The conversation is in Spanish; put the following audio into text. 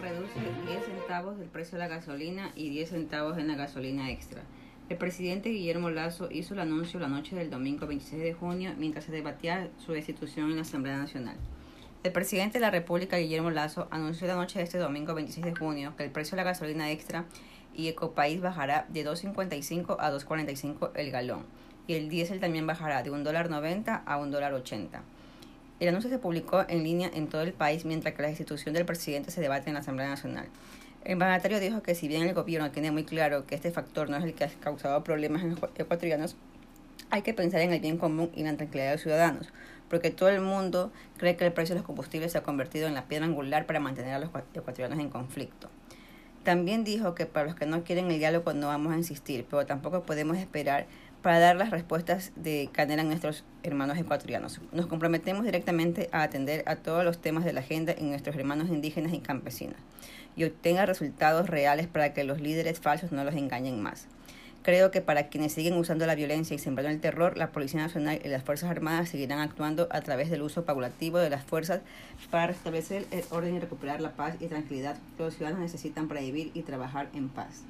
reduce 10 centavos del precio de la gasolina y 10 centavos en la gasolina extra. El presidente Guillermo Lazo hizo el anuncio la noche del domingo 26 de junio mientras se debatía su destitución en la Asamblea Nacional. El presidente de la República, Guillermo Lazo, anunció la noche de este domingo 26 de junio que el precio de la gasolina extra y Ecopaís bajará de 2.55 a 2.45 el galón y el diésel también bajará de $1.90 a $1.80. El anuncio se publicó en línea en todo el país mientras que la institución del presidente se debate en la Asamblea Nacional. El mandatario dijo que si bien el gobierno tiene muy claro que este factor no es el que ha causado problemas en los ecuatorianos, hay que pensar en el bien común y la tranquilidad de los ciudadanos, porque todo el mundo cree que el precio de los combustibles se ha convertido en la piedra angular para mantener a los ecuatorianos en conflicto. También dijo que para los que no quieren el diálogo no vamos a insistir, pero tampoco podemos esperar para dar las respuestas de canela a nuestros hermanos ecuatorianos. Nos comprometemos directamente a atender a todos los temas de la agenda en nuestros hermanos indígenas y campesinos y obtenga resultados reales para que los líderes falsos no los engañen más. Creo que para quienes siguen usando la violencia y sembrando el terror, la Policía Nacional y las Fuerzas Armadas seguirán actuando a través del uso paulativo de las fuerzas para restablecer el orden y recuperar la paz y tranquilidad que los ciudadanos necesitan para vivir y trabajar en paz.